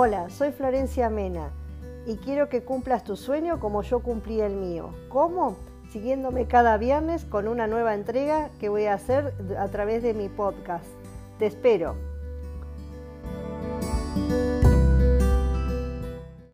Hola, soy Florencia Mena y quiero que cumplas tu sueño como yo cumplí el mío. ¿Cómo? Siguiéndome cada viernes con una nueva entrega que voy a hacer a través de mi podcast. Te espero.